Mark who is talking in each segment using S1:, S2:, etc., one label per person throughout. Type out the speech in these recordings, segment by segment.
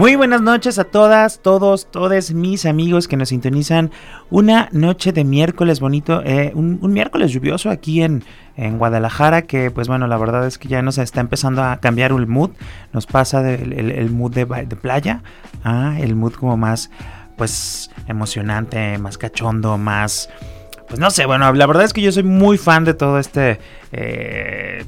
S1: Muy buenas noches a todas, todos, todos mis amigos que nos sintonizan. Una noche de miércoles bonito, eh, un, miércoles lluvioso aquí en, en, Guadalajara, que pues bueno, la verdad es que ya nos está empezando a cambiar el mood. Nos pasa del el, mood de, playa a el mood como más, pues, emocionante, más cachondo, más... Pues no sé, bueno, la verdad es que yo soy muy fan de todo este... Eh,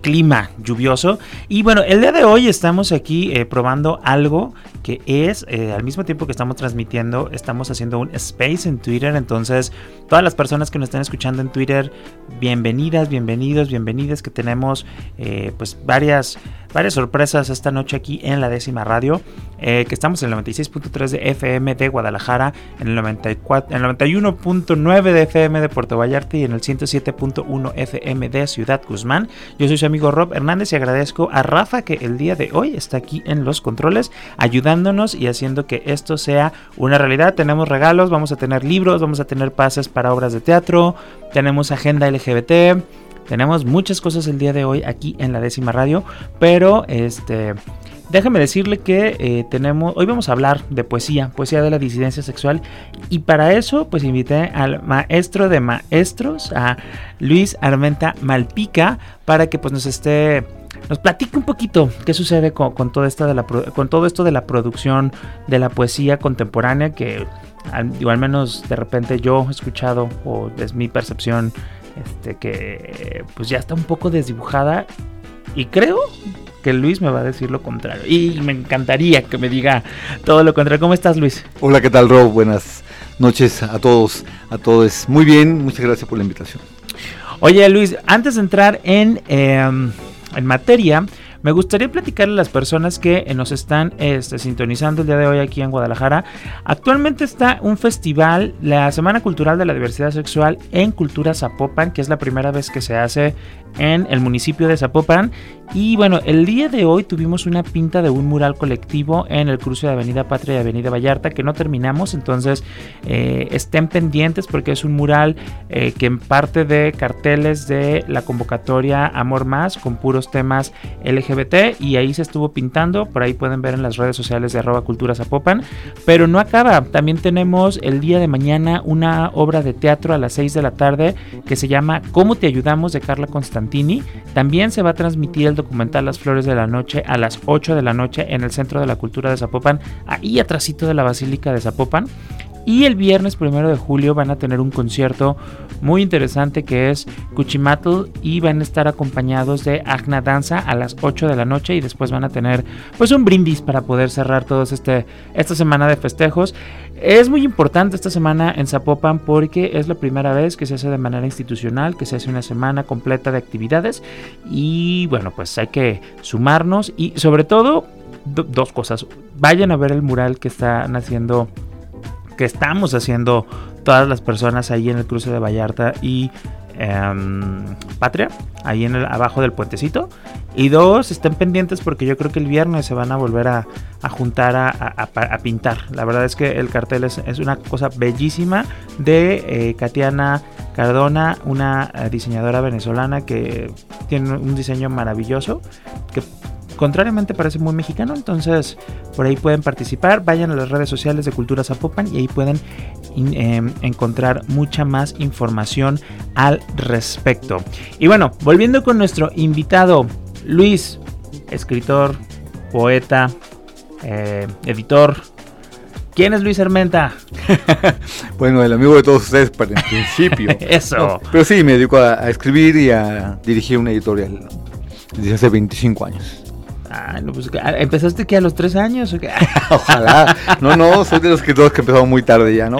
S1: clima lluvioso. Y bueno, el día de hoy estamos aquí eh, probando algo que es, eh, al mismo tiempo que estamos transmitiendo, estamos haciendo un space en Twitter. Entonces, todas las personas que nos están escuchando en Twitter, bienvenidas, bienvenidos, bienvenidas, que tenemos eh, pues varias, varias sorpresas esta noche aquí en la décima radio, que estamos en el 96.3 de FM de Guadalajara, en el, 94, en el 91.9 de FM de Puerto Vallarta y en el 107.1 FM de Ciudad Guzmán. Yo soy su amigo Rob Hernández y agradezco a Rafa que el día de hoy está aquí en los controles y haciendo que esto sea una realidad. Tenemos regalos, vamos a tener libros, vamos a tener pases para obras de teatro, tenemos agenda LGBT. Tenemos muchas cosas el día de hoy aquí en la décima radio, pero este Déjame decirle que eh, tenemos, hoy vamos a hablar de poesía, poesía de la disidencia sexual, y para eso pues invité al maestro de maestros, a Luis Armenta Malpica, para que pues nos esté nos platique un poquito qué sucede con, todo, esto de la, producción de la poesía contemporánea que al, menos de repente yo he escuchado o es mi percepción este, que pues ya está un poco desdibujada y creo que Luis me va a decir lo contrario. Y me encantaría que me diga todo lo contrario. ¿Cómo estás, Luis?
S2: Hola, ¿qué tal, Rob? Buenas noches a todos, a todos. Muy bien, muchas gracias por la invitación.
S1: Oye, Luis, antes de entrar en, em, en materia, me gustaría platicarle a las personas que nos están este, sintonizando el día de hoy aquí en Guadalajara. Actualmente está un festival, la Semana Cultural de la Diversidad Sexual en Cultura Zapopan, que es la primera vez que se hace en el municipio de Zapopan. Y bueno, el día de hoy tuvimos una pinta de un mural colectivo en el cruce de Avenida Patria y Avenida Vallarta que no terminamos, entonces eh, estén pendientes porque es un mural eh, que en parte de carteles de la convocatoria Amor Más con puros temas LGBT y ahí se estuvo pintando, por ahí pueden ver en las redes sociales de arroba cultura Zapopan, pero no acaba, también tenemos el día de mañana una obra de teatro a las 6 de la tarde que se llama ¿Cómo te ayudamos? de Carla Constantino también se va a transmitir el documental Las Flores de la Noche a las 8 de la noche en el Centro de la Cultura de Zapopan, ahí atrásito de la Basílica de Zapopan. Y el viernes primero de julio van a tener un concierto muy interesante que es Cuchimatl y van a estar acompañados de Agna Danza a las 8 de la noche y después van a tener pues un brindis para poder cerrar todos este esta semana de festejos. Es muy importante esta semana en Zapopan porque es la primera vez que se hace de manera institucional, que se hace una semana completa de actividades y bueno, pues hay que sumarnos y sobre todo dos cosas. Vayan a ver el mural que están haciendo que estamos haciendo todas las personas ahí en el cruce de Vallarta y em, Patria, ahí en el, abajo del puentecito. Y dos, estén pendientes porque yo creo que el viernes se van a volver a, juntar a, pintar. La verdad es que el cartel es, una cosa bellísima de eh, Katiana Cardona, una eh, diseñadora venezolana que tiene un diseño maravilloso, que contrariamente parece muy mexicano, entonces por ahí pueden participar, vayan a las redes sociales de Cultura Zapopan y ahí pueden em, encontrar mucha más información al respecto. Y bueno, volviendo con nuestro invitado Luis, escritor, poeta, eh, editor. ¿Quién es Luis Hermenta?
S2: bueno, el amigo de todos ustedes para el principio.
S1: Eso.
S2: pero sí, me dedico a, a, escribir y a dirigir una editorial desde hace 25 años.
S1: Ah, no, pues, ¿Empezaste que a los tres años?
S2: Ojalá. No, no, soy de los escritores que empezaron muy tarde ya, ¿no?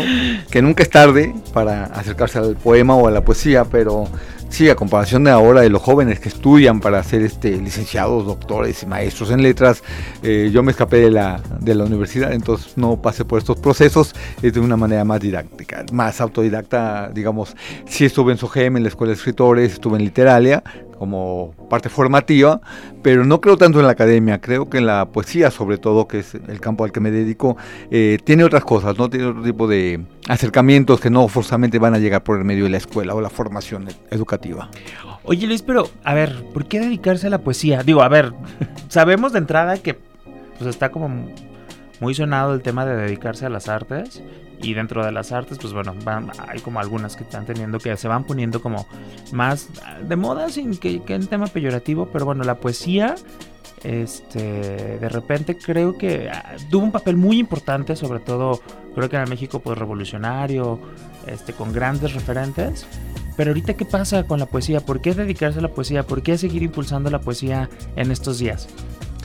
S2: Que nunca es tarde para acercarse al poema o a la poesía, pero Sí, a comparación de ahora de los jóvenes que estudian para ser este, licenciados, doctores y maestros en letras, eh, yo me escapé de la, de la universidad, entonces no pasé por estos procesos es de una manera más didáctica, más autodidacta, digamos, sí estuve en SOGEM, en la Escuela de Escritores, estuve en Literalia, como parte formativa, pero no creo tanto en la academia, creo que en la poesía sobre todo, que es el campo al que me dedico, eh, tiene otras cosas, ¿no? Tiene otro tipo de acercamientos que no forzosamente van a llegar por el medio de la escuela o la formación educativa.
S1: Oye Luis, pero a ver, ¿por qué dedicarse a la poesía? Digo, a ver, sabemos de entrada que pues está como muy sonado el tema de dedicarse a las artes y dentro de las artes, pues bueno, hay como algunas que están teniendo que se van poniendo como más de moda, sin que, que en tema peyorativo, pero bueno, la poesía, este, de repente creo que ah, tuvo un papel muy importante, sobre todo creo que en México pues revolucionario, este, con grandes referentes. Pero ahorita, ¿qué pasa con la poesía? ¿Por qué dedicarse a la poesía? ¿Por qué seguir impulsando la poesía en estos días?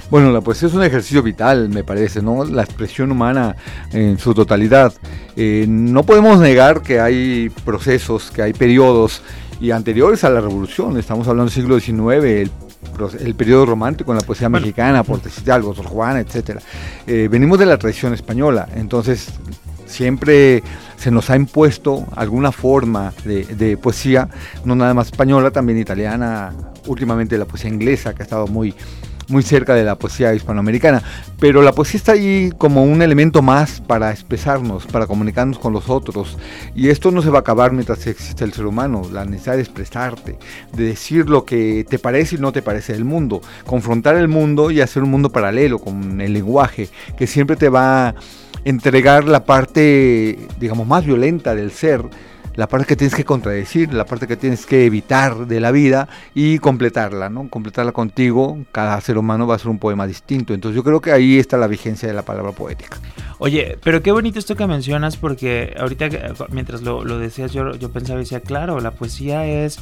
S2: Bueno, la poesía es un ejercicio vital, me parece, ¿no? La expresión humana en su totalidad. Eh, no podemos negar que hay procesos, que hay periodos, y anteriores a la revolución, estamos hablando del siglo XIX, el, periodo romántico en la poesía mexicana, por decir algo, Sor Juana, etc. Eh, venimos de la tradición española, entonces siempre se nos ha impuesto alguna forma de, de, poesía, no nada más española, también italiana, últimamente la poesía inglesa, que ha estado muy, muy cerca de la poesía hispanoamericana, pero la poesía está ahí como un elemento más para expresarnos, para comunicarnos con los otros, y esto no se va a acabar mientras existe el ser humano, la necesidad de expresarte, de decir lo que te parece y no te parece del mundo, confrontar el mundo y hacer un mundo paralelo con el lenguaje, que siempre te va a entregar la parte, digamos, más violenta del ser, la parte que tienes que contradecir, la parte que tienes que evitar de la vida y completarla, ¿no? Completarla contigo, cada ser humano va a ser un poema distinto. Entonces yo creo que ahí está la vigencia de la palabra poética.
S1: Oye, pero qué bonito esto que mencionas porque ahorita mientras lo, lo decías yo, yo pensaba y decía, claro, la poesía es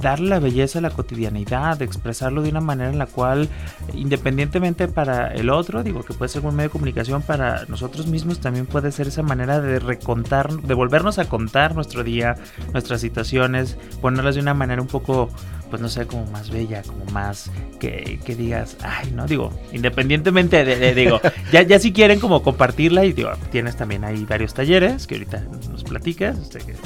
S1: darle la belleza a la cotidianidad, expresarlo de una manera en la cual, independientemente para el otro, digo que puede ser un medio de comunicación, para nosotros mismos también puede ser esa manera de recontar, de volvernos a contar nuestro día, nuestras situaciones, ponerlas de una manera un poco pues no sé, como más bella, como más que, que digas, ay, no, digo, independientemente de, digo, ya, ya si quieren como compartirla y digo, tienes también ahí varios talleres que ahorita nos platicas, este, que,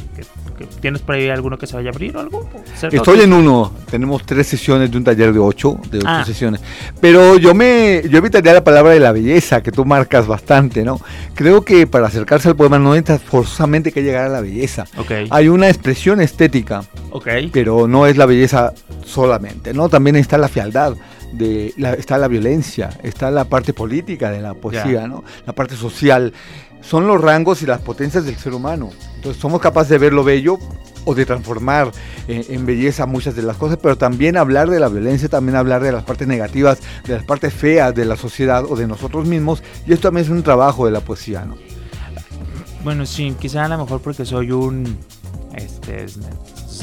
S1: tienes por ahí alguno que se vaya a abrir o algo.
S2: Estoy en uno, tenemos tres sesiones de un taller de ocho, de ocho ah. sesiones, pero yo me, yo evitaría la palabra de la belleza, que tú marcas bastante, ¿no? Creo que para acercarse al poema no necesitas forzosamente que llegar a la belleza.
S1: Okay.
S2: Hay una expresión estética,
S1: okay.
S2: pero no es la belleza solamente, ¿no? También está la fialdad, de la, está la violencia, está la parte política de la poesía, ¿no? La parte social. Son los rangos y las potencias del ser humano. Entonces somos capaces de ver lo bello o de transformar en, belleza muchas de las cosas, pero también hablar de la violencia, también hablar de las partes negativas, de las partes feas de la sociedad o de nosotros mismos. Y esto también es un trabajo de la poesía, ¿no?
S1: Bueno, sí, quizá a lo mejor porque soy un este,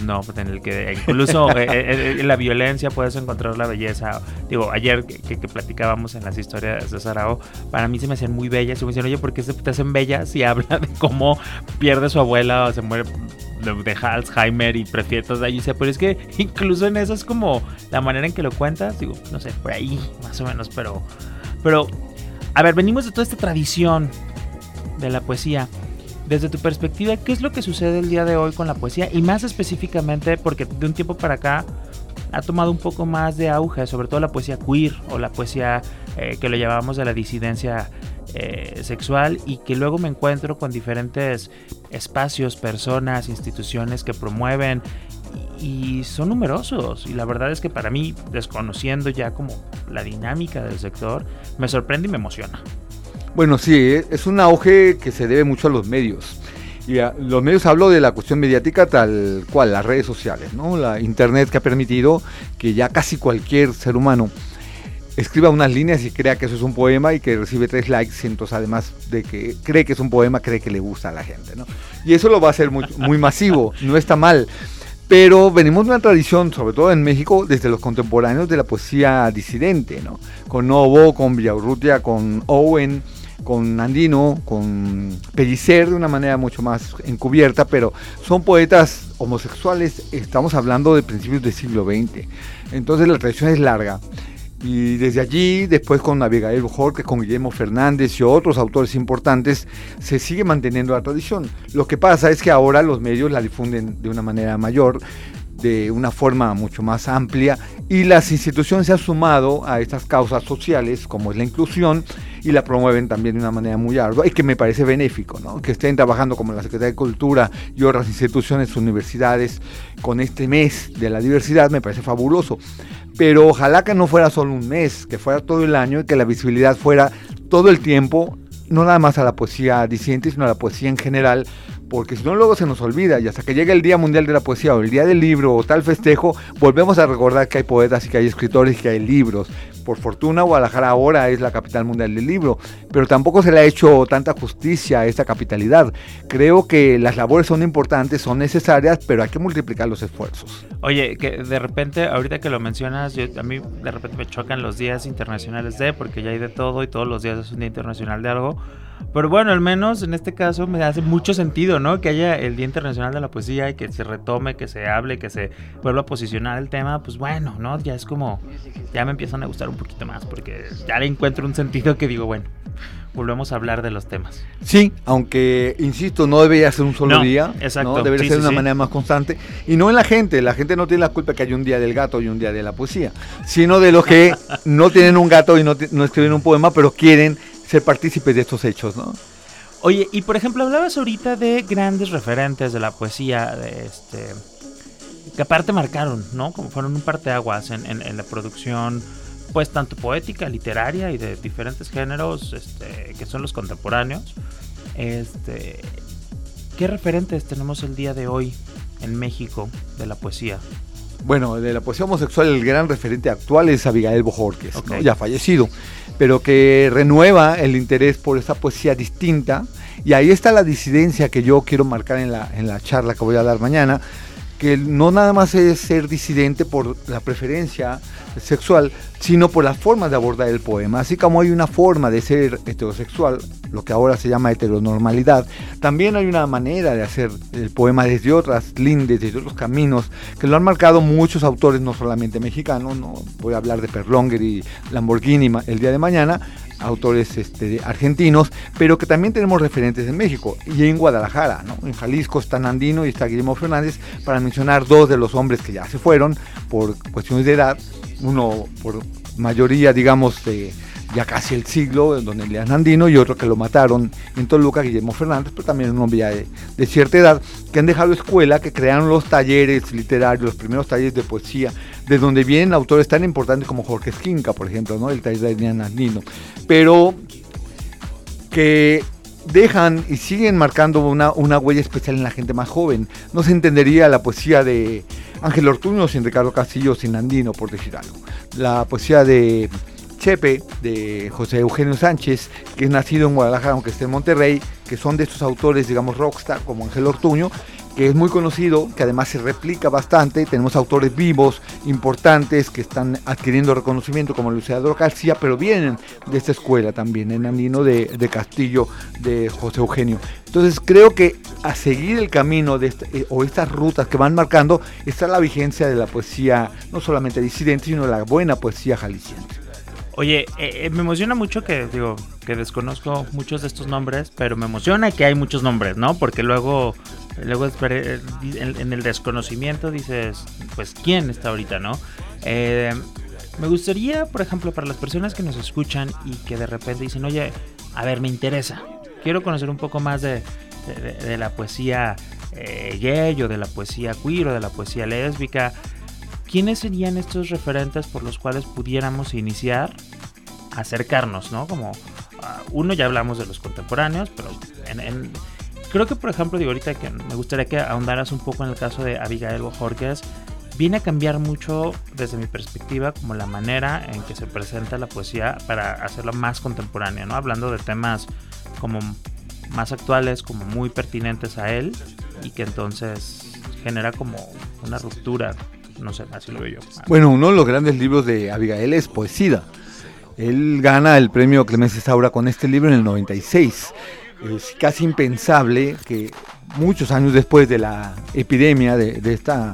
S1: no, en el que incluso eh, eh, en la violencia puedes encontrar la belleza. Digo, ayer que, platicábamos en las historias de Sarao, para mí se me hacen muy bellas. Y me dicen, oye, ¿por qué te hacen bellas? Y habla de cómo pierde su abuela o se muere de, Alzheimer y todo ahí. Pero es que incluso en eso es como la manera en que lo cuentas. Digo, no sé, por ahí más o menos, pero. Pero, a ver, venimos de toda esta tradición de la poesía. Desde tu perspectiva, ¿qué es lo que sucede el día de hoy con la poesía? Y más específicamente, porque de un tiempo para acá ha tomado un poco más de auge, sobre todo la poesía queer o la poesía eh, que lo llamamos de la disidencia eh, sexual y que luego me encuentro con diferentes espacios, personas, instituciones que promueven y son numerosos y la verdad es que para mí, desconociendo ya como la dinámica del sector, me sorprende y me emociona.
S2: Bueno, sí, eh, es un auge que se debe mucho a los medios. Y a los medios hablo de la cuestión mediática tal cual, las redes sociales, ¿no? La internet que ha permitido que ya casi cualquier ser humano escriba unas líneas y crea que eso es un poema y que recibe tres likes, entonces además de que cree que es un poema, cree que le gusta a la gente, ¿no? Y eso lo va a hacer muy, muy masivo, no está mal. Pero venimos de una tradición, sobre todo en México, desde los contemporáneos de la poesía disidente, ¿no? Con Novo, con Villaurrutia, con Owen, con Andino, con Pellicer de una manera mucho más encubierta, pero son poetas homosexuales, estamos hablando de principios del siglo XX. Entonces la tradición es larga. Y desde allí, después con Abigail Bojorquez, con Guillermo Fernández y otros autores importantes, se sigue manteniendo la tradición. Lo que pasa es que ahora los medios la difunden de una manera mayor, de una forma mucho más amplia, y las instituciones se han sumado a estas causas sociales, como es la inclusión, y la promueven también de una manera muy ardua, y que me parece benéfico, ¿no? que estén trabajando como la Secretaría de Cultura y otras instituciones, universidades, con este mes de la diversidad, me parece fabuloso pero ojalá que no fuera solo un mes, que fuera todo el año y que la visibilidad fuera todo el tiempo, no nada más a la poesía disidente, sino a la poesía en general, porque si no luego se nos olvida y hasta que llegue el Día Mundial de la Poesía o el Día del Libro o tal festejo, volvemos a recordar que hay poetas y que hay escritores y que hay libros. Por fortuna Guadalajara ahora es la capital mundial del libro, pero tampoco se le ha hecho tanta justicia a esta capitalidad. Creo que las labores son importantes, son necesarias, pero hay que multiplicar los esfuerzos.
S1: Oye, que de repente, ahorita que lo mencionas, yo, a mí de repente me chocan los días internacionales de, porque ya hay de todo y todos los días es un día internacional de algo. Pero bueno, al menos en este caso me hace mucho sentido, ¿no? Que haya el Día Internacional de la Poesía y que se retome, que se hable, que se vuelva a posicionar el tema, pues bueno, ¿no? Ya es como, ya me empiezan a gustar un poquito más, porque ya le encuentro un sentido que digo, bueno, volvemos a hablar de los temas.
S2: Sí, aunque, insisto, no debería ser un solo día, exacto. ¿no? debería ser de una manera más constante. Y no en la gente, la gente no tiene la culpa que haya un día del gato y un día de la poesía, sino de los que no tienen un gato y no, no escriben un poema, pero quieren ser partícipes de estos hechos, ¿no?
S1: Oye, y por ejemplo, hablabas ahorita de grandes referentes de la poesía, de este, que aparte marcaron, ¿no? Como fueron un parteaguas en, en, en la producción, pues tanto poética, literaria y de diferentes géneros, este, que son los contemporáneos. Este, ¿Qué referentes tenemos el día de hoy en México de la poesía?
S2: Bueno, de la poesía homosexual el gran referente actual es Abigail Bojorquez, ya fallecido pero que renueva el interés por esa poesía distinta. Y ahí está la disidencia que yo quiero marcar en la, en la charla que voy a dar mañana, que no nada más es ser disidente por la preferencia sexual, sino por la forma de abordar el poema. Así como hay una forma de ser heterosexual, lo que ahora se llama heteronormalidad, también hay una manera de hacer el poema desde otras lindes, desde otros caminos, que lo han marcado muchos autores, no solamente mexicanos, no voy a hablar de Perlonger y Lamborghini el día de mañana, autores este, argentinos, pero que también tenemos referentes en México y en Guadalajara, ¿no? En Jalisco está Nandino y está Guillermo Fernández, para mencionar dos de los hombres que ya se fueron por cuestiones de edad, uno por mayoría, digamos, de ya casi el siglo, donde Elias Nandino, y otro que lo mataron en Toluca, Guillermo Fernández, pero también un hombre de, de, cierta edad, que han dejado escuela, que crearon los talleres literarios, los primeros talleres de poesía, de donde vienen autores tan importantes como Jorge Esquinca, por ejemplo, ¿no? el taller de Elias Nandino, pero que dejan y siguen marcando una, una, huella especial en la gente más joven. No se entendería la poesía de Ángel Ortuño sin Ricardo Castillo, sin Andino, por decir algo. La poesía de De José Eugenio Sánchez, que es nacido en Guadalajara, aunque esté en Monterrey, que son de estos autores, digamos, rockstar, como Ángel Ortuño, que es muy conocido, que además se replica bastante. Tenemos autores vivos, importantes, que están adquiriendo reconocimiento, como Luciano García, pero vienen de esta escuela también, en Andino de, de, Castillo, de José Eugenio. Entonces creo que a seguir el camino de este, eh, o estas rutas que van marcando está la vigencia de la poesía, no solamente disidente, sino la buena poesía jalisciense.
S1: Oye, eh, eh, me emociona mucho que, digo, que desconozco muchos de estos nombres, pero me emociona que hay muchos nombres, ¿no? Porque luego Luego en, el desconocimiento dices, pues, ¿quién está ahorita, no? Eh, me gustaría, por ejemplo, para las personas que nos escuchan y que de repente dicen, oye, a ver, me interesa, quiero conocer un poco más de, la poesía eh, gay o de la poesía queer o de la poesía lésbica, ¿quiénes serían estos referentes por los cuales pudiéramos iniciar, acercarnos, ¿no? Como ah, uno ya hablamos de los contemporáneos, pero creo que, por ejemplo, digo ahorita que me gustaría que ahondaras un poco en el caso de Abigail Bojorquez. Viene a cambiar mucho desde mi perspectiva como la manera en que se presenta la poesía para hacerla más contemporánea, ¿no? Hablando de temas como más actuales, como muy pertinentes a él y que entonces genera como una ruptura, no sé, así lo veo yo.
S2: Bueno, uno de los grandes libros de Abigail es Poesía Él gana el premio Clemencia Saura con este libro en el 96. Es casi impensable que muchos años después de la epidemia de, esta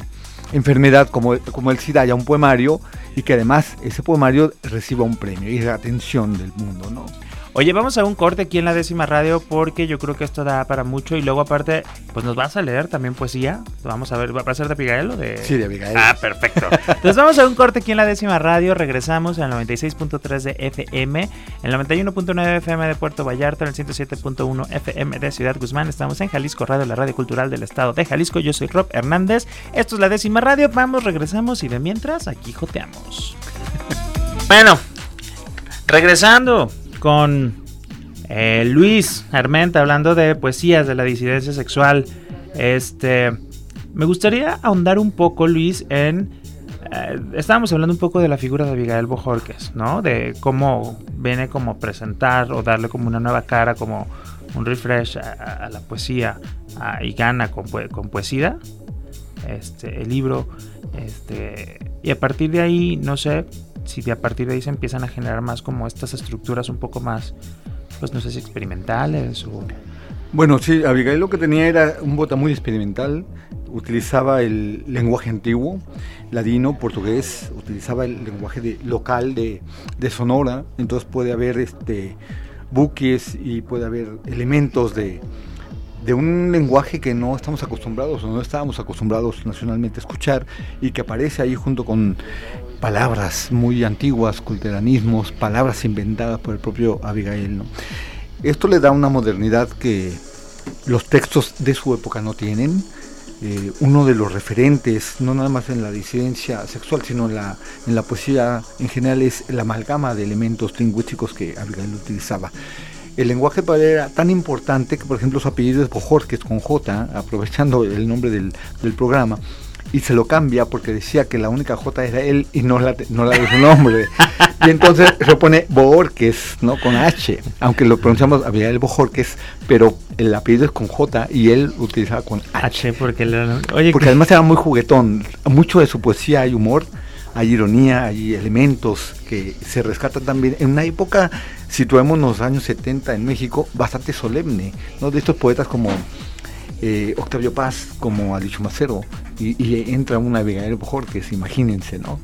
S2: enfermedad como, como el SIDA haya un poemario y que además ese poemario reciba un premio y la atención del mundo, ¿no?
S1: Oye, vamos a un corte aquí en la décima radio porque yo creo que esto da para mucho y luego aparte, pues nos vas a leer también poesía. Vamos a ver, ¿va a ser de Abigail o de...?
S2: Sí, de Abigail.
S1: Ah, perfecto. Entonces vamos a un corte aquí en la décima radio, regresamos en el 96.3 de FM, en el 91.9 FM de Puerto Vallarta, en el 107.1 FM de Ciudad Guzmán. Estamos en Jalisco Radio, la radio cultural del estado de Jalisco. Yo soy Rob Hernández. Esto es la décima radio. Vamos, regresamos y de mientras aquí joteamos. bueno, regresando con eh, Luis Armenta hablando de poesías de la disidencia sexual. Este, me gustaría ahondar un poco, Luis, en eh, estábamos hablando un poco de la figura de Abigail Bojorques, ¿no? De cómo viene como presentar o darle como una nueva cara, como un refresh a, la poesía y gana con, con, poesía, este, el libro, este, y a partir de ahí, no sé, si de a partir de ahí se empiezan a generar más como estas estructuras un poco más, pues no sé si experimentales o...
S2: Bueno, sí, Abigail lo que tenía era un bota muy experimental, utilizaba el lenguaje antiguo, ladino, portugués, utilizaba el lenguaje de, local de, de, Sonora, entonces puede haber este, buques y puede haber elementos de, de un lenguaje que no estamos acostumbrados o no estábamos acostumbrados nacionalmente a escuchar y que aparece ahí junto con palabras muy antiguas, culteranismos, palabras inventadas por el propio Abigail. Esto le da una modernidad que los textos de su época no tienen. Eh, uno de los referentes, no nada más en la disidencia sexual, sino en la, en la poesía en general, es la amalgama de elementos lingüísticos que Abigail utilizaba. El lenguaje para él era tan importante que, por ejemplo, su apellido es Bojorquez con J, aprovechando el nombre del, del programa, y se lo cambia porque decía que la única J era él y no la, no la de su nombre. y entonces se pone Bohorques, ¿no? Con H, aunque lo pronunciamos Abigail Bojorques, pero el apellido es con J y él utilizaba con H.
S1: H porque,
S2: oye, porque además era muy juguetón. Mucho de su poesía hay humor, hay ironía, hay elementos que se rescatan también en una época, situémonos años 70 en México, bastante solemne, ¿no? De estos poetas como eh, Octavio Paz como ha dicho Macero y, y entra una Abigail Bojorques, imagínense, ¿no?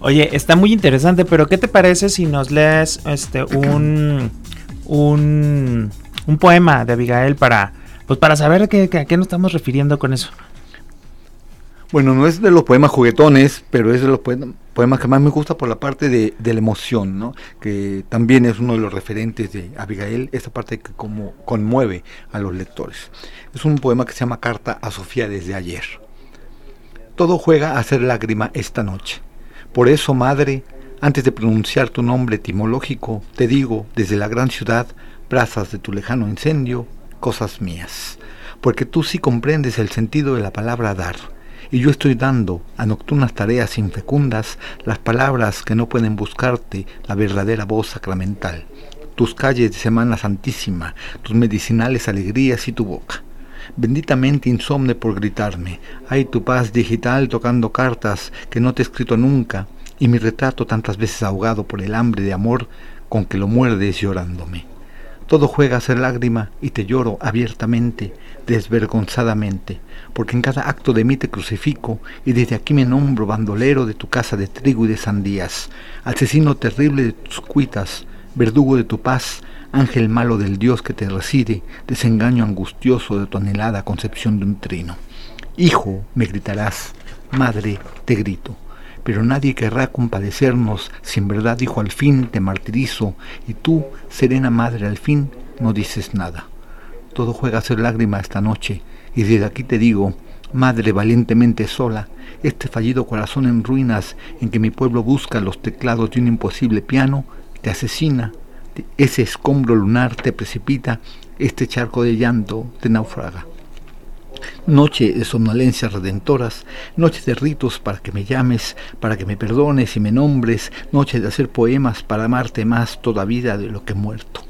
S1: Oye, está muy interesante, pero ¿qué te parece si nos lees este un un, un poema de Abigail para pues para saber a qué, a qué nos estamos refiriendo con eso?
S2: Bueno, no es de los poemas juguetones, pero es de los poemas que más me gusta por la parte de, la emoción, ¿no? que también es uno de los referentes de Abigail, esa parte que como conmueve a los lectores. Es un poema que se llama Carta a Sofía desde ayer. Todo juega a ser lágrima esta noche. Por eso, madre, antes de pronunciar tu nombre etimológico, te digo desde la gran ciudad, brasas de tu lejano incendio, cosas mías. Porque tú sí comprendes el sentido de la palabra dar y yo estoy dando a nocturnas tareas infecundas las palabras que no pueden buscarte la verdadera voz sacramental, tus calles de Semana Santísima, tus medicinales alegrías y tu boca. Benditamente insomne por gritarme, hay tu paz digital tocando cartas que no te he escrito nunca, y mi retrato tantas veces ahogado por el hambre de amor con que lo muerdes llorándome. Todo juega a ser lágrima y te lloro abiertamente, desvergonzadamente, porque en cada acto de mí te crucifico y desde aquí me nombro bandolero de tu casa de trigo y de sandías, asesino terrible de tus cuitas, verdugo de tu paz, ángel malo del Dios que te reside, desengaño angustioso de tu anhelada concepción de un trino. Hijo, me gritarás, madre, te grito pero nadie querrá compadecernos. Si en verdad dijo al fin te martirizo. Y tú, serena madre, al fin no dices nada. Todo juega a ser lágrima esta noche. Y desde aquí te digo, madre valientemente sola, este fallido corazón en ruinas en que mi pueblo busca los teclados de un imposible piano, te asesina, ese escombro lunar te precipita, este charco de llanto te naufraga noche de somnolencias redentoras, noche de ritos para que me llames, para que me perdones y me nombres, noche de hacer poemas para amarte más toda vida de lo que he muerto.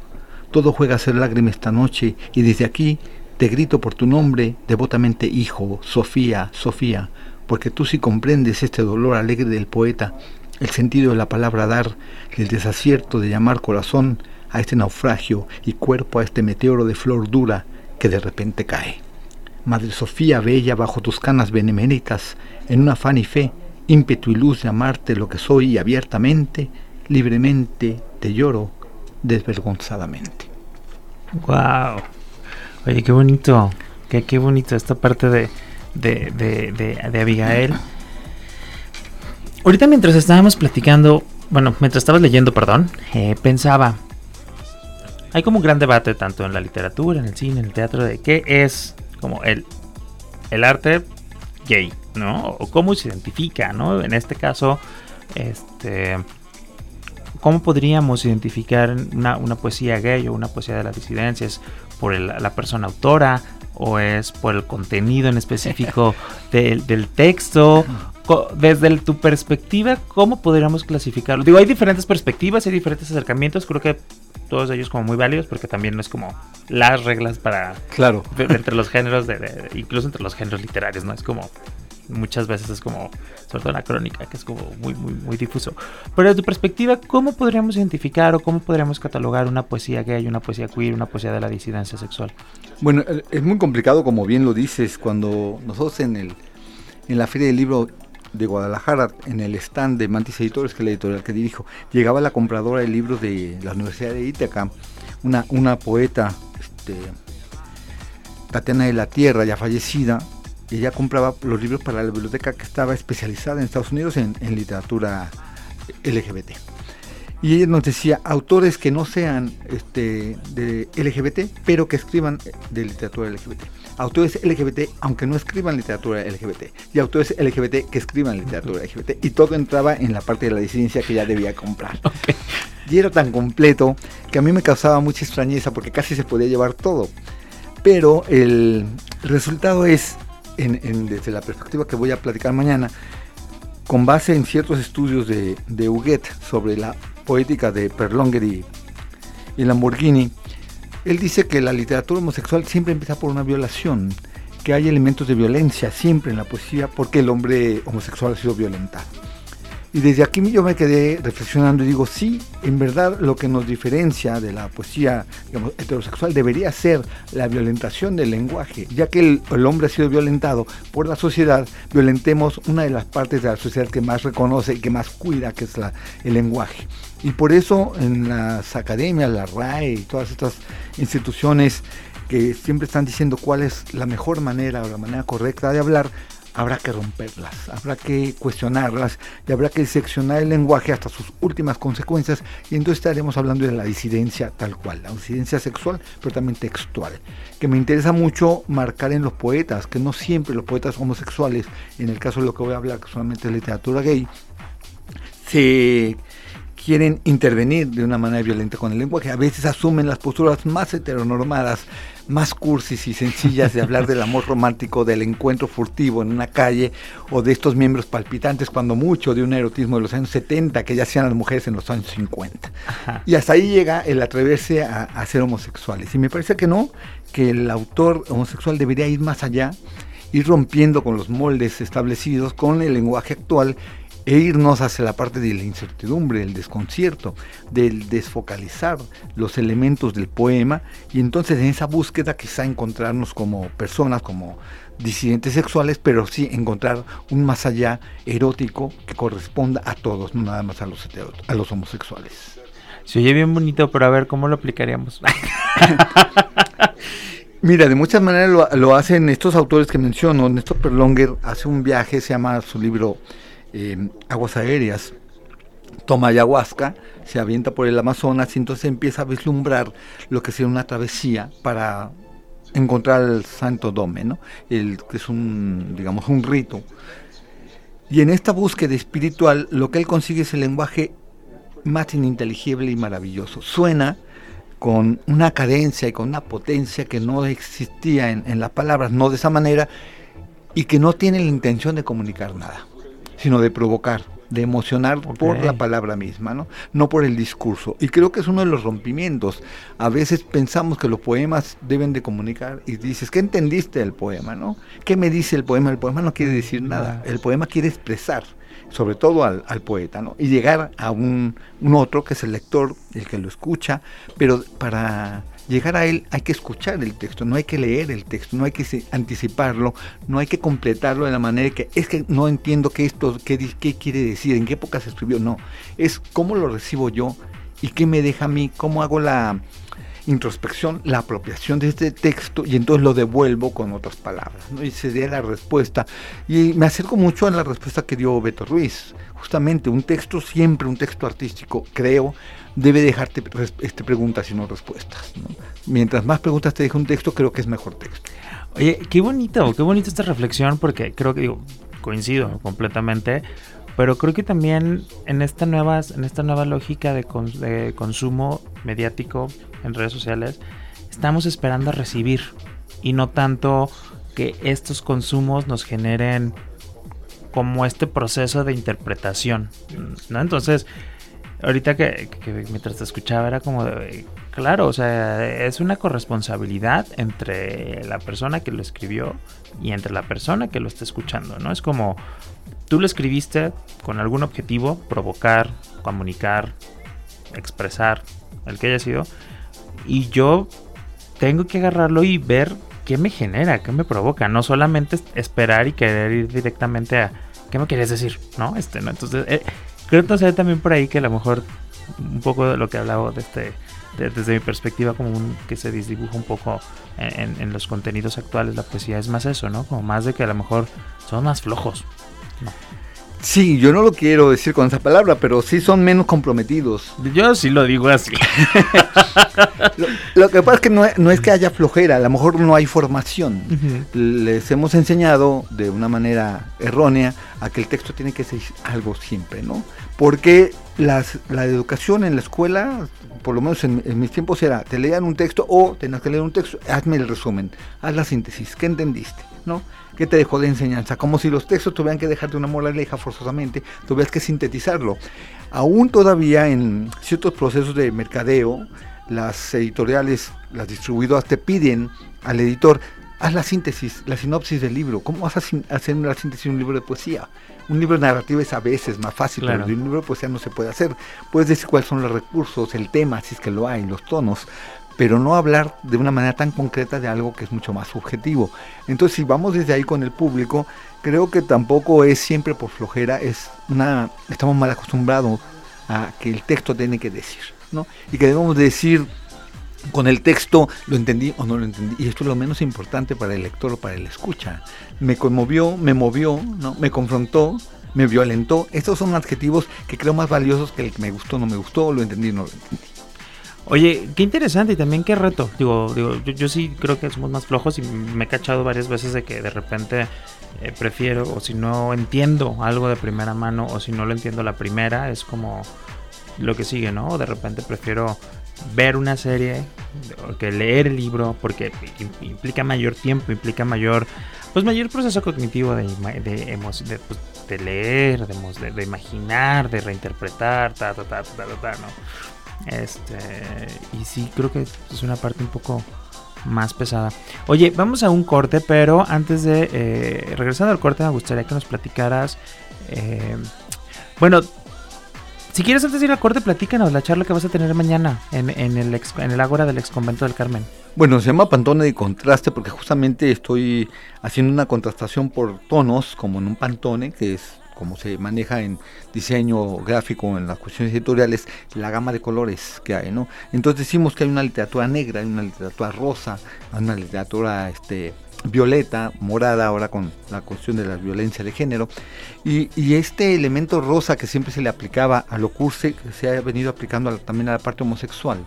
S2: Todo juega a ser lágrima esta noche y desde aquí te grito por tu nombre, devotamente hijo, Sofía, Sofía, porque tú sí comprendes este dolor alegre del poeta,
S3: el sentido de la palabra dar el desacierto de llamar corazón a este naufragio y cuerpo a este meteoro de flor dura que de repente cae. Madre Sofía bella bajo tus canas beneméritas, en un afán y fe, ímpetu y luz de amarte lo que soy abiertamente, libremente te lloro desvergonzadamente.
S1: Wow. Oye, qué bonito, qué, qué bonito esta parte de, de, de, de Abigail. Ahorita mientras estábamos platicando, bueno, mientras estabas leyendo, perdón, eh, pensaba, hay como un gran debate tanto en la literatura, en el cine, en el teatro, de qué es como el, el arte gay, ¿no? O cómo se identifica, ¿no? En este caso, este, ¿cómo podríamos identificar una, poesía gay o una poesía de las disidencias? ¿Por la persona autora? ¿O es por el contenido en específico del, del texto? Desde tu perspectiva, ¿cómo podríamos clasificarlo? Digo, hay diferentes perspectivas, hay diferentes acercamientos, creo que todos ellos como muy válidos porque también no es como las reglas para...
S2: Claro.
S1: entre los géneros, de, incluso entre los géneros literarios, ¿no? Es como... Muchas veces es como, sobre todo la crónica, que es como muy, muy, muy difuso. Pero desde tu perspectiva, ¿cómo podríamos identificar o cómo podríamos catalogar una poesía gay, una poesía queer, una poesía de la disidencia sexual?
S2: Bueno, eh, es muy complicado, como bien lo dices, cuando nosotros en el en la Feria del Libro de Guadalajara, en el stand de Mantis Editores, que es la editorial que dirijo, llegaba la compradora de libros de la Universidad de Ítaca, una, una poeta, este, Tatiana de la Tierra, ya fallecida, y ella compraba los libros para la biblioteca que estaba especializada en Estados Unidos en, en literatura LGBT. Y ella nos decía autores que no sean este, de LGBT, pero que escriban de literatura LGBT autores LGBT, aunque no escriban literatura LGBT, y autores LGBT que escriban literatura LGBT, y todo entraba en la parte de la disidencia que ya debía comprar. Y era tan completo que a mí me causaba mucha extrañeza porque casi se podía llevar todo. Pero el resultado es, desde la perspectiva que voy a platicar mañana, con base en ciertos estudios de, de Huguet sobre la poética de Perlonger y Lamborghini, él dice que la literatura homosexual siempre empieza por una violación, que hay elementos de violencia siempre en la poesía porque el hombre homosexual ha sido violentado. Y desde aquí yo me quedé reflexionando y digo, sí, en verdad lo que nos diferencia de la poesía heterosexual debería ser la violentación del lenguaje, ya que el, hombre ha sido violentado por la sociedad, violentemos una de las partes de la sociedad que más reconoce y que más cuida, que es la, el lenguaje. Y por eso en las academias, la RAE y todas estas instituciones que siempre están diciendo cuál es la mejor manera o la manera correcta de hablar, habrá que romperlas, habrá que cuestionarlas y habrá que seccionar el lenguaje hasta sus últimas consecuencias. Y entonces estaremos hablando de la disidencia tal cual, la disidencia sexual, pero también textual, que me interesa mucho marcar en los poetas, que no siempre los poetas homosexuales, en el caso de lo que voy a hablar, que solamente es literatura gay, se quieren intervenir de una manera violenta con el lenguaje. A veces asumen las posturas más heteronormadas, más cursis y sencillas de hablar del amor romántico, del encuentro furtivo en una calle o de estos miembros palpitantes, cuando mucho de un erotismo de los años 70 que ya hacían las mujeres en los años 50. Y hasta ahí llega el atreverse a, a ser homosexuales. Y me parece que no, que el autor homosexual debería ir más allá ir rompiendo con los moldes establecidos, con el lenguaje actual e irnos hacia la parte de la incertidumbre, el desconcierto, del desfocalizar los elementos del poema y entonces en esa búsqueda quizá encontrarnos como personas, como disidentes sexuales, pero sí encontrar un más allá erótico que corresponda a todos, no nada más a los, a los homosexuales.
S1: Se oye bien bonito, pero a ver cómo lo aplicaríamos.
S2: Mira, de muchas maneras lo, lo, hacen estos autores que menciono. Néstor Perlonger hace un viaje, se llama su libro aguas aéreas, toma ayahuasca, se avienta por el Amazonas y entonces empieza a vislumbrar lo que sería una travesía para encontrar el Santo Dome, ¿no? El, que es un, digamos, un rito. Y en esta búsqueda espiritual lo que él consigue es el lenguaje más ininteligible y maravilloso. Suena con una cadencia y con una potencia que no existía en las palabras, no de esa manera, y que no tiene la intención de comunicar nada sino de provocar, de emocionar por la palabra misma, ¿no? no por el discurso. Y creo que es uno de los rompimientos. A veces pensamos que los poemas deben de comunicar y dices, ¿qué entendiste del poema? ¿no? ¿Qué me dice el poema? El poema no quiere decir nada, el poema quiere expresar. sobre todo al, poeta, ¿no? Y llegar a un, un, otro que es el lector, el que lo escucha, pero para llegar a él hay que escuchar el texto, no hay que leer el texto, no hay que anticiparlo, no hay que completarlo de la manera que es que no entiendo qué esto, qué, qué quiere decir, en qué época se escribió, no, es cómo lo recibo yo y qué me deja a mí, cómo hago la introspección, la apropiación de este texto y entonces lo devuelvo con otras palabras. ¿no? Y sería la respuesta. Y me acerco mucho a la respuesta que dio Beto Ruiz. Justamente un texto, siempre un texto artístico, creo, debe dejarte este, preguntas y no respuestas. Mientras más preguntas te deja un texto, creo que es mejor texto.
S1: Oye, qué bonito, qué bonita esta reflexión, porque creo que digo, coincido completamente, pero creo que también en esta nueva, en esta nueva lógica de, de consumo mediático en redes sociales, estamos esperando a recibir y no tanto que estos consumos nos generen como este proceso de interpretación, ¿no? Entonces, ahorita que, mientras te escuchaba era como claro, o sea, es una corresponsabilidad entre la persona que lo escribió y entre la persona que lo está escuchando, ¿no? Es como tú lo escribiste con algún objetivo, provocar, comunicar, expresar, el que haya sido, y yo tengo que agarrarlo y ver qué me genera, qué me provoca, no solamente esperar y querer ir directamente a qué me quieres decir, ¿no? Este, ¿no? Entonces, eh, creo que también por ahí que a lo mejor un poco de lo que hablaba de este, desde mi perspectiva, como un, que se disdibuja un poco en, los contenidos actuales, la poesía es más eso, ¿no? Como más de que a lo mejor son más flojos.
S2: Sí, yo no lo quiero decir con esa palabra, pero sí son menos comprometidos.
S1: Yo sí lo digo así.
S2: lo, que pasa es que no, es que haya flojera, a lo mejor no hay formación. Les hemos enseñado de una manera errónea a que el texto tiene que ser algo siempre, ¿no? Porque la educación en la escuela, por lo menos en, mis tiempos era, te leían un texto o tenías que leer un texto, hazme el resumen, haz la síntesis, ¿qué entendiste? ¿No? ¿Qué te dejó de enseñanza? Como si los textos tuvieran que dejarte una moraleja forzosamente, tuvieras que sintetizarlo. Aún todavía en ciertos procesos de mercadeo, las editoriales, las distribuidoras te piden al editor, haz la síntesis, la sinopsis del libro. ¿Cómo vas a hacer la síntesis de un libro de poesía? Un libro narrativo es a veces más fácil, pero de un libro de poesía no se puede hacer. Puedes decir cuáles son los recursos, el tema, si es que lo hay, los tonos, pero no hablar de una manera tan concreta de algo que es mucho más subjetivo. Entonces, si vamos desde ahí con el público, creo que tampoco es siempre por flojera, es una estamos mal acostumbrados a que el texto tiene que decir, ¿no? Y que debemos decir con el texto lo entendí o no lo entendí. Y esto es lo menos importante para el lector o para el escucha. Me conmovió, me movió, ¿no? Me confrontó, me violentó. Estos son adjetivos que creo más valiosos que el que me gustó, no me gustó, lo entendí, no lo entendí.
S1: Oye, qué interesante y también qué reto. Digo, digo yo, sí creo que somos más flojos y me he cachado varias veces de que de repente eh, prefiero, o si no entiendo algo de primera mano, o si no lo entiendo la primera, es como lo que sigue, ¿no? De repente prefiero ver una serie que leer el libro porque implica mayor tiempo, implica mayor, pues mayor proceso cognitivo de, de, pues, de leer, de, de, imaginar, de reinterpretar, ta, ta, ta, ta, ta, ta, ¿no? Este, y sí, creo que es una parte un poco más pesada. Oye, vamos a un corte, pero antes de eh, regresando al corte, me gustaría que nos platicaras. Eh, bueno, si quieres antes de ir al corte, platícanos la charla que vas a tener mañana en, en el, ex, en el Ágora del Ex Convento del Carmen.
S2: Bueno, se llama Pantone de contraste porque justamente estoy haciendo una contrastación por tonos, como en un pantone, que es como se maneja en diseño gráfico, en las cuestiones editoriales, la gama de colores que hay, ¿no? Entonces decimos que hay una literatura negra, hay una literatura rosa, hay una literatura este, violeta, morada, ahora con la cuestión de la violencia de género, y, este elemento rosa que siempre se le aplicaba a lo curse, que se ha venido aplicando también a la parte homosexual.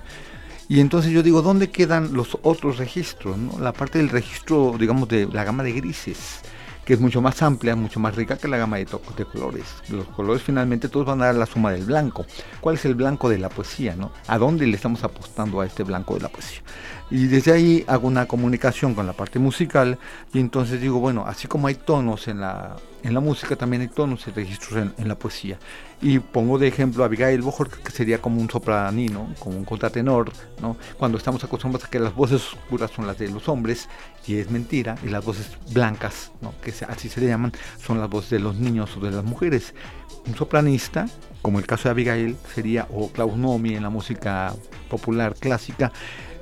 S2: Y entonces yo digo, ¿dónde quedan los otros registros? ¿no? La parte del registro, digamos, de la gama de grises que es mucho más amplia, mucho más rica que la gama de, de colores. Los colores finalmente todos van a dar la suma del blanco. ¿Cuál es el blanco de la poesía? ¿no? ¿A dónde le estamos apostando a este blanco de la poesía? Y desde ahí hago una comunicación con la parte musical y entonces digo, bueno, así como hay tonos en la, en la música, también hay tonos y registros en, la poesía. Y pongo de ejemplo a Abigail Bohor, que sería como un sopranino, como un contratenor, ¿no? Cuando estamos acostumbrados a que las voces oscuras son las de los hombres, y es mentira, y las voces blancas, ¿no? que así se le llaman, son las voces de los niños o de las mujeres. Un sopranista, como el caso de Abigail, sería, o Klaus Nomi en la música popular clásica,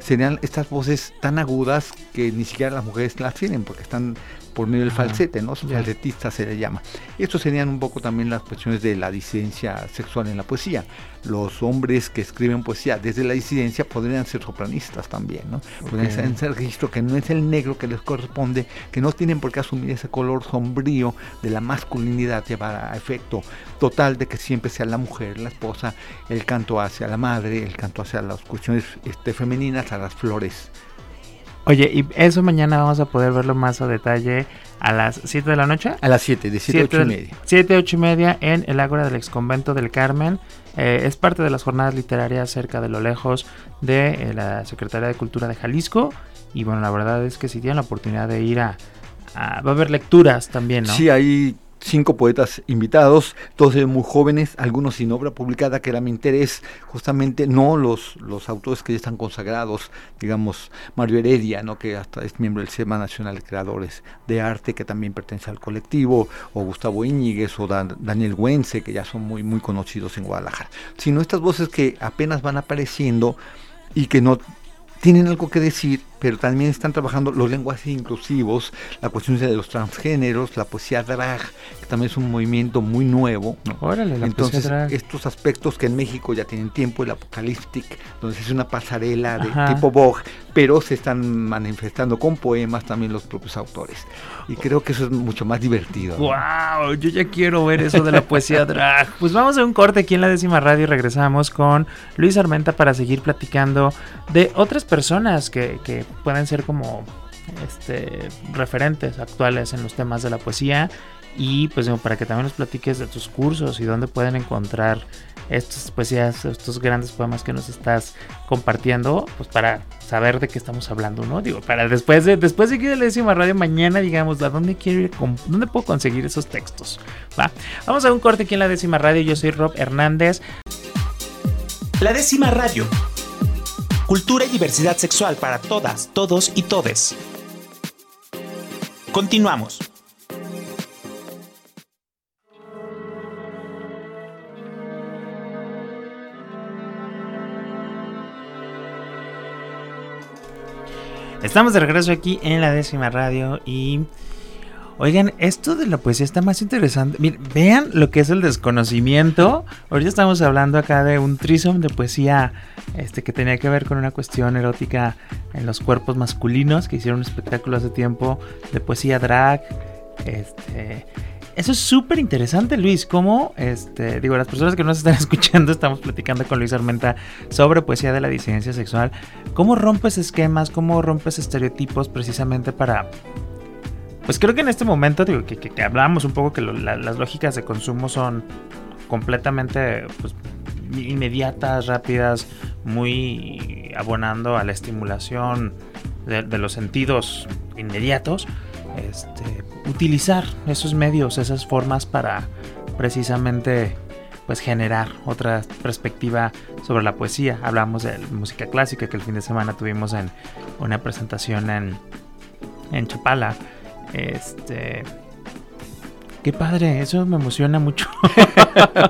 S2: serían estas voces tan agudas que ni siquiera las mujeres las tienen porque están por medio del falsete, ¿no? Falsetista se le llama. Estos serían un poco también las cuestiones de la disidencia sexual en la poesía los hombres que escriben poesía desde la disidencia podrían ser sopranistas también, ¿no? Podrían ser en ese registro que no es el negro que les corresponde, que no tienen por qué asumir ese color sombrío de la masculinidad, llevar a efecto total de que siempre sea la mujer, la esposa, el canto hacia la madre, el canto hacia las cuestiones este, femeninas, a las flores.
S1: Oye, y eso mañana vamos a poder verlo más a detalle a las 7 de la noche.
S2: A las 7, de 7 a 8 y media.
S1: 7 8 y media en el Ágora del Exconvento del Carmen. Eh, es parte de las jornadas literarias cerca de lo lejos de eh, la Secretaría de Cultura de Jalisco. Y bueno, la verdad es que si tienen la oportunidad de ir a, a va a haber lecturas también, ¿no?
S2: Sí, hay cinco poetas invitados, todos muy jóvenes, algunos sin obra publicada, que era mi interés, justamente no los, los autores que ya están consagrados, digamos Mario Heredia, ¿no? que hasta es miembro del SEMA Nacional de Creadores de Arte, que también pertenece al colectivo, o Gustavo Íñiguez, o Daniel Güense, que ya son muy, muy conocidos en Guadalajara, sino estas voces que apenas van apareciendo y que no tienen algo que decir pero también están trabajando los lenguajes inclusivos, la cuestión de los transgéneros, la poesía drag, que también es un movimiento muy nuevo. Entonces, estos aspectos que en México ya tienen tiempo, el apocalíptico, donde es una pasarela de tipo Vogue, pero se están manifestando con poemas también los propios autores. Y creo que eso es mucho más divertido.
S1: ¡Wow! Yo ya quiero ver eso de la poesía drag. Pues vamos a un corte aquí en la décima radio y regresamos con Luis Armenta para seguir platicando de otras personas que, que pueden ser como este, referentes actuales en los temas de la poesía y pues para que también nos platiques de tus cursos y dónde pueden encontrar estas poesías, estos grandes poemas que nos estás compartiendo, pues para saber de qué estamos hablando, ¿no? Digo, para después de después de la décima radio mañana digamos, ¿a dónde quiero ir? ¿Dónde puedo conseguir esos textos? Va. Vamos a un corte aquí en la décima radio. Yo soy Rob Hernández.
S4: La décima radio Cultura y diversidad sexual para todas, todos y todes. Continuamos.
S1: Estamos de regreso aquí en la décima radio y Oigan, esto de la poesía está más interesante. Miren, vean lo que es el desconocimiento. Ahorita estamos hablando acá de un trisom de poesía este, que tenía que ver con una cuestión erótica en los cuerpos masculinos, que hicieron un espectáculo hace tiempo de poesía drag. Este, eso es súper interesante, Luis. Cómo, este, digo, las personas que nos están escuchando, estamos platicando con Luis Armenta sobre poesía de la disidencia sexual. ¿Cómo rompes esquemas? ¿Cómo rompes estereotipos precisamente para pues creo que en este momento, digo, que, que, hablábamos un poco que las lógicas de consumo son completamente pues, inmediatas, rápidas, muy abonando a la estimulación de, los sentidos inmediatos. Este, utilizar esos medios, esas formas para precisamente pues generar otra perspectiva sobre la poesía. Hablamos de música clásica que el fin de semana tuvimos en una presentación en, en Chapala este. Qué padre, eso me emociona mucho.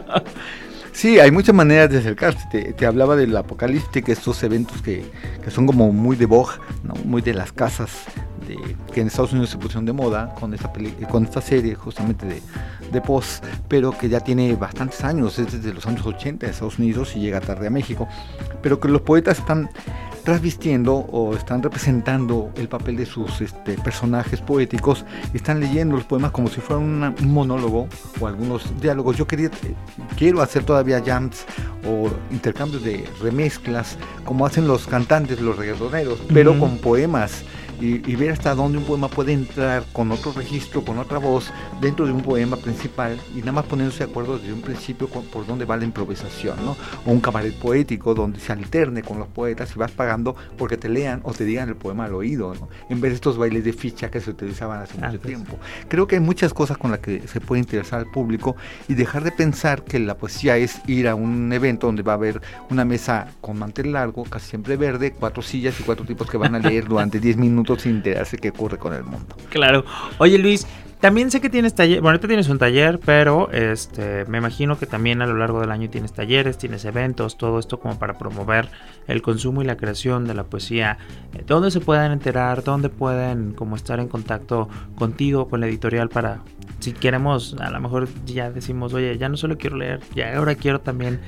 S2: sí, hay muchas maneras de acercarse. Te, hablaba del apocalipsis, que estos eventos que, son como muy de Vogue, ¿no? muy de las casas, de, que en Estados Unidos se pusieron de moda con esta, con esta serie justamente de, de Post, pero que ya tiene bastantes años, es desde los años 80 de Estados Unidos y llega tarde a México, pero que los poetas están transvistiendo o están representando el papel de sus este, personajes poéticos están leyendo los poemas como si fuera un monólogo o algunos diálogos. Yo quería, quiero hacer todavía jams o intercambios de remezclas como hacen los cantantes, los reggaetoneros, pero con poemas y, ver hasta dónde un poema puede entrar con otro registro, con otra voz, dentro de un poema principal y nada más poniéndose de acuerdo desde un principio por dónde va la improvisación, ¿no? O un cabaret poético donde se alterne con los poetas y vas pagando porque te lean o te digan el poema al oído, ¿no? En vez de estos bailes de ficha que se utilizaban hace mucho tiempo. Creo que hay muchas cosas con las que se puede interesar al público y dejar de pensar que la poesía es ir a un evento donde va a haber una mesa con mantel largo, casi siempre verde, cuatro sillas y cuatro tipos que van a leer durante 10 minutos sin enterarse qué ocurre con el mundo.
S1: Claro. Oye Luis, también sé que tienes taller, bueno, ahorita tienes un taller, pero este, me imagino que también a lo largo del año tienes talleres, tienes eventos, todo esto como para promover el consumo y la creación de la poesía. ¿Dónde se pueden enterar? ¿Dónde pueden como estar en contacto contigo, con la editorial para, si queremos, a lo mejor ya decimos, oye, ya no solo quiero leer, ya ahora quiero también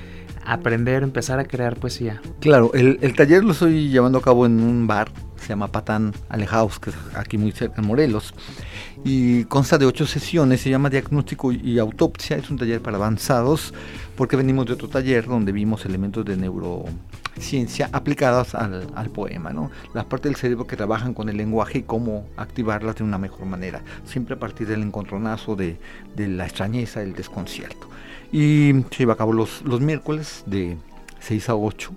S1: aprender, empezar a crear poesía?
S2: Claro, el, el taller lo estoy llevando a cabo en un bar se llama Patán Alejados, que es aquí muy cerca en Morelos, y consta de ocho sesiones, se llama Diagnóstico y Autopsia, es un taller para avanzados, porque venimos de otro taller donde vimos elementos de neurociencia aplicados al, poema, ¿no? las partes del cerebro que trabajan con el lenguaje y cómo activarlas de una mejor manera, siempre a partir del encontronazo, de, de la extrañeza, el desconcierto. Y se lleva a cabo los, los miércoles de 6 a 8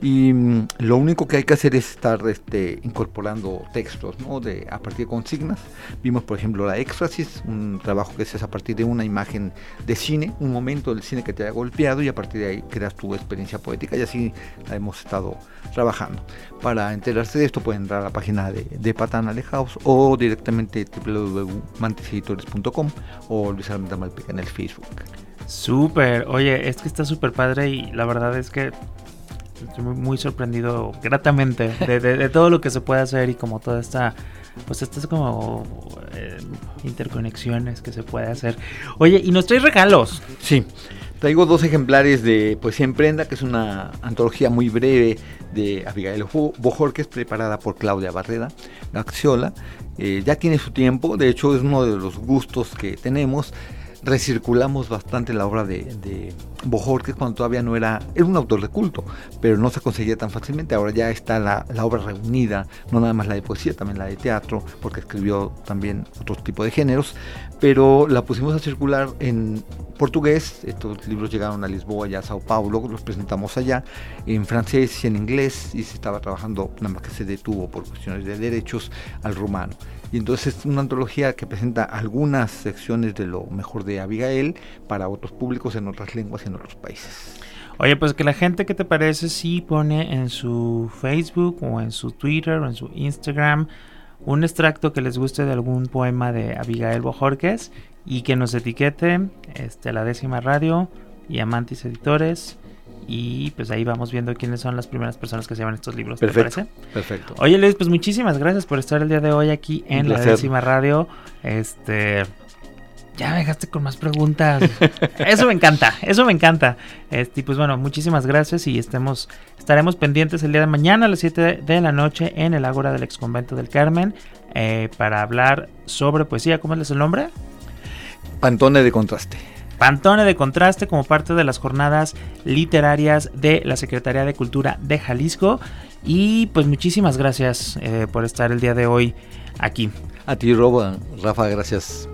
S2: y mm, lo único que hay que hacer es estar este, incorporando textos ¿no? de, a partir de consignas. Vimos, por ejemplo, la éxtasis, un trabajo que se hace a partir de una imagen de cine, un momento del cine que te haya golpeado y a partir de ahí creas tu experiencia poética y así la hemos estado trabajando. Para enterarse de esto pueden entrar a la página de, de Patán Alejaos o directamente www.manteseditores.com o Luis Armenta Malpica en el Facebook.
S1: Súper, oye, es que está súper padre y la verdad es que estoy muy, sorprendido gratamente de, todo lo que se puede hacer y como toda esta, pues estas como eh, interconexiones que se puede hacer. Oye, y nos traes regalos.
S2: Sí, traigo dos ejemplares de Poesía en Prenda, que es una antología muy breve de Abigail Bojorquez, preparada por Claudia Barreda, Gaxiola. Eh, ya tiene su tiempo, de hecho es uno de los gustos que tenemos recirculamos bastante la obra de Bojorquez cuando todavía no era, era un autor de culto, pero no se conseguía tan fácilmente. Ahora ya está la, la, obra reunida, no nada más la de poesía, también la de teatro, porque escribió también otros tipos de géneros, pero la pusimos a circular en portugués, estos libros llegaron a Lisboa y a Sao Paulo, los presentamos allá, en francés y en inglés, y se estaba trabajando, nada más que se detuvo por cuestiones de derechos, al rumano. Y entonces es una antología que presenta algunas secciones de lo mejor de Abigail para otros públicos en otras lenguas y en otros países.
S1: Oye, pues que la gente, ¿qué te parece si pone en su Facebook o en su Twitter o en su Instagram un extracto que les guste de algún poema de Abigail Bojorquez y que nos etiquete este, la décima radio y Amantis Editores y pues ahí vamos viendo quiénes son las primeras personas que se llevan estos libros.
S2: Perfecto.
S1: ¿te parece?
S2: Perfecto.
S1: Oye Luis, pues muchísimas gracias por estar el día de hoy aquí en la décima radio. Este ya me dejaste con más preguntas. Eso me encanta, eso me encanta. Este, pues bueno, muchísimas gracias y estemos, estaremos pendientes el día de mañana a las 7 de la noche en el Ágora del Ex Convento del Carmen eh, para hablar sobre poesía. ¿Cómo es el nombre?
S2: Pantone de contraste.
S1: Pantone de Contraste como parte de las jornadas literarias de la Secretaría de Cultura de Jalisco. Y pues muchísimas gracias eh, por estar el día de hoy aquí.
S2: A ti, Roba, Rafa, gracias